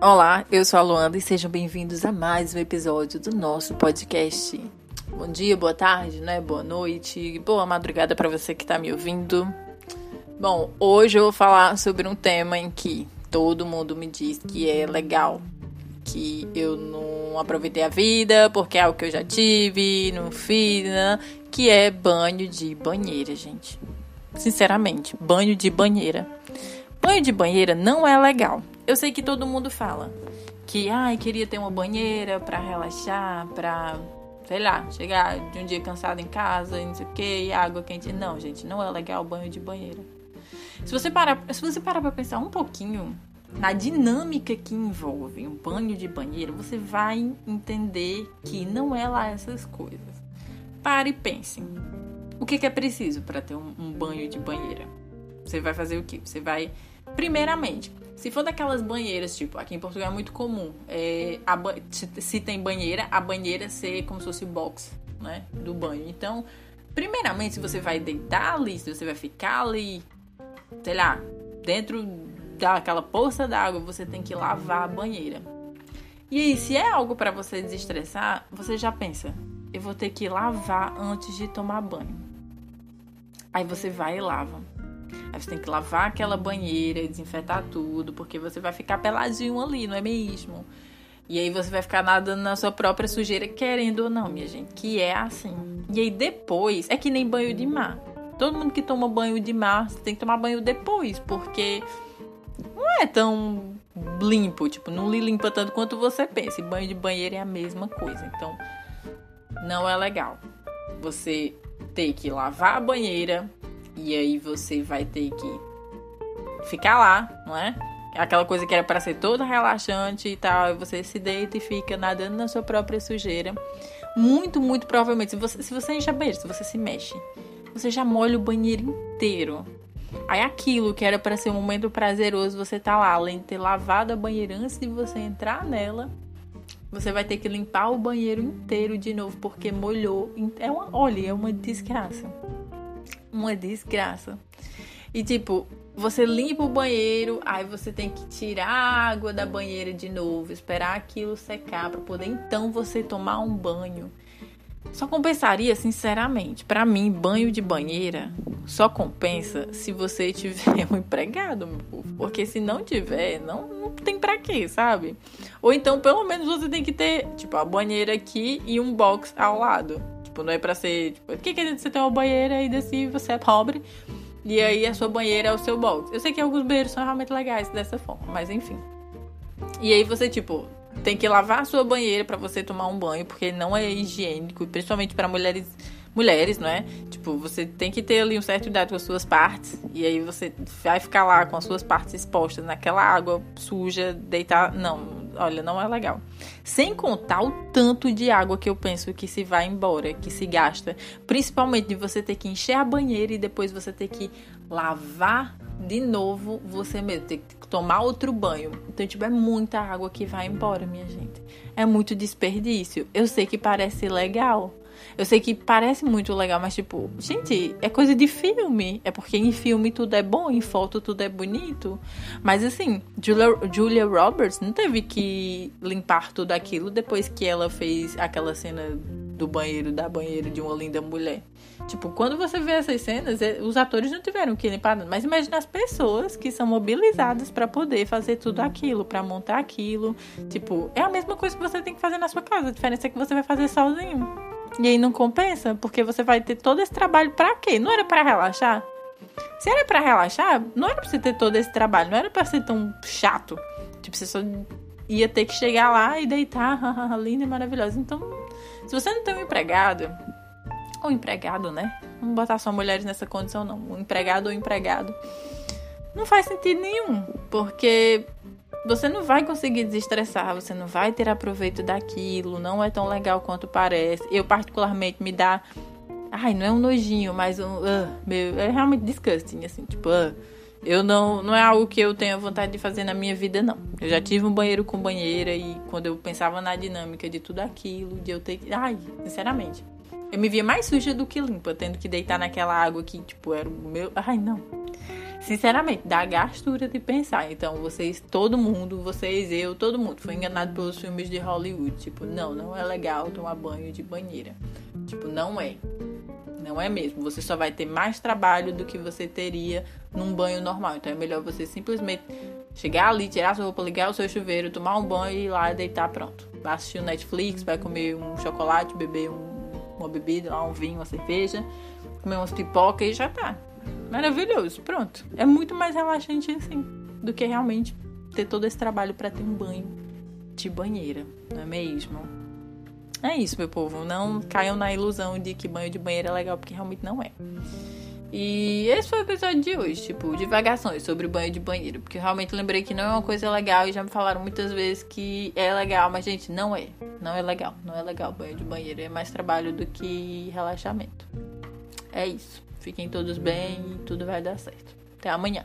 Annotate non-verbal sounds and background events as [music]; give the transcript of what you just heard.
Olá, eu sou a Luanda e sejam bem-vindos a mais um episódio do nosso podcast. Bom dia, boa tarde, né? Boa noite, boa madrugada para você que está me ouvindo. Bom, hoje eu vou falar sobre um tema em que todo mundo me diz que é legal, que eu não aproveitei a vida porque é algo que eu já tive, não fiz, né? que é banho de banheira, gente. Sinceramente, banho de banheira. Banho de banheira não é legal. Eu sei que todo mundo fala que, ai, queria ter uma banheira para relaxar, para, sei lá, chegar de um dia cansado em casa, não sei o que, água quente. Não, gente, não é legal banho de banheira. Se você parar, se você parar para pensar um pouquinho na dinâmica que envolve um banho de banheiro, você vai entender que não é lá essas coisas. Pare e pense. O que, que é preciso para ter um, um banho de banheira? Você vai fazer o quê? Você vai, primeiramente, se for daquelas banheiras, tipo, aqui em Portugal é muito comum, é, a, se tem banheira, a banheira ser como se fosse box, né, do banho. Então, primeiramente, se você vai deitar ali, se você vai ficar ali, sei lá, dentro daquela poça d'água, você tem que lavar a banheira. E aí, se é algo para você desestressar, você já pensa, eu vou ter que lavar antes de tomar banho. Aí você vai e lava. Aí você tem que lavar aquela banheira, desinfetar tudo, porque você vai ficar peladinho ali, não é mesmo? E aí você vai ficar nadando na sua própria sujeira, querendo ou não, minha gente, que é assim. E aí depois, é que nem banho de mar. Todo mundo que toma banho de mar tem que tomar banho depois, porque não é tão limpo, tipo, não lhe limpa tanto quanto você pensa. E banho de banheiro é a mesma coisa. Então, não é legal. Você ter que lavar a banheira e aí você vai ter que ficar lá, não é? Aquela coisa que era para ser toda relaxante e tal, e você se deita e fica nadando na sua própria sujeira. Muito, muito provavelmente, se você, se você enche a se você se mexe, você já molha o banheiro inteiro. Aí aquilo que era para ser um momento prazeroso, você tá lá, além de ter lavado a banheira antes de você entrar nela, você vai ter que limpar o banheiro inteiro de novo porque molhou. É uma, olha, é uma desgraça. Uma desgraça. E tipo, você limpa o banheiro, aí você tem que tirar a água da banheira de novo, esperar aquilo secar para poder então você tomar um banho. Só compensaria, sinceramente, para mim, banho de banheira só compensa se você tiver um empregado, meu povo. Porque se não tiver, não, não tem pra quê, sabe? Ou então, pelo menos, você tem que ter, tipo, a banheira aqui e um box ao lado. Tipo, não é pra ser. Tipo, o que que você tem uma banheira e desse você é pobre? E aí a sua banheira é o seu box. Eu sei que alguns banheiros são realmente legais dessa forma, mas enfim. E aí você, tipo, tem que lavar a sua banheira para você tomar um banho, porque não é higiênico, principalmente para mulheres mulheres, não é? Tipo, você tem que ter ali um certo cuidado com as suas partes, e aí você vai ficar lá com as suas partes expostas naquela água suja, deitar. Não, olha, não é legal. Sem contar o tanto de água que eu penso que se vai embora, que se gasta. Principalmente de você ter que encher a banheira e depois você ter que lavar de novo você mesmo, ter que tomar outro banho. Então, tipo, é muita água que vai embora, minha gente. É muito desperdício. Eu sei que parece legal. Eu sei que parece muito legal, mas tipo, gente, é coisa de filme. É porque em filme tudo é bom, em foto tudo é bonito. Mas assim, Julia, Julia Roberts não teve que limpar tudo aquilo depois que ela fez aquela cena do banheiro, da banheira de uma linda mulher. Tipo, quando você vê essas cenas, é, os atores não tiveram que limpar nada. Mas imagina as pessoas que são mobilizadas para poder fazer tudo aquilo, para montar aquilo. Tipo, é a mesma coisa que você tem que fazer na sua casa. A diferença é que você vai fazer sozinho. E aí não compensa, porque você vai ter todo esse trabalho para quê? Não era para relaxar? Se era para relaxar, não era pra você ter todo esse trabalho, não era para ser tão chato. Tipo, você só ia ter que chegar lá e deitar, [laughs] linda e maravilhosa. Então, se você não tem um empregado, ou empregado, né? Vamos botar só mulheres nessa condição, não. Um empregado ou empregado. Não faz sentido nenhum, porque você não vai conseguir desestressar, você não vai ter aproveito daquilo, não é tão legal quanto parece. Eu, particularmente, me dá. Ai, não é um nojinho, mas um. Uh, meu, é realmente disgusting, assim, tipo, uh, eu não. Não é algo que eu tenha vontade de fazer na minha vida, não. Eu já tive um banheiro com banheira e quando eu pensava na dinâmica de tudo aquilo, de eu ter. Ai, sinceramente. Eu me via mais suja do que limpa, tendo que deitar naquela água que, tipo, era o meu. Ai, não. Sinceramente, dá gastura de pensar. Então, vocês, todo mundo, vocês, eu, todo mundo, foi enganado pelos filmes de Hollywood. Tipo, não, não é legal tomar banho de banheira. Tipo, não é. Não é mesmo. Você só vai ter mais trabalho do que você teria num banho normal. Então, é melhor você simplesmente chegar ali, tirar sua roupa, ligar o seu chuveiro, tomar um banho e ir lá deitar pronto. Vai assistir o Netflix, vai comer um chocolate, beber um, uma bebida, um vinho, uma cerveja, comer umas pipoca e já tá. Maravilhoso, pronto. É muito mais relaxante assim do que realmente ter todo esse trabalho para ter um banho de banheira, não é mesmo? É isso, meu povo. Não caiam na ilusão de que banho de banheira é legal, porque realmente não é. E esse foi o episódio de hoje, tipo, divagações sobre banho de banheiro. Porque eu realmente lembrei que não é uma coisa legal e já me falaram muitas vezes que é legal, mas, gente, não é. Não é legal. Não é legal banho de banheiro. É mais trabalho do que relaxamento. É isso. Fiquem todos bem e tudo vai dar certo. Até amanhã.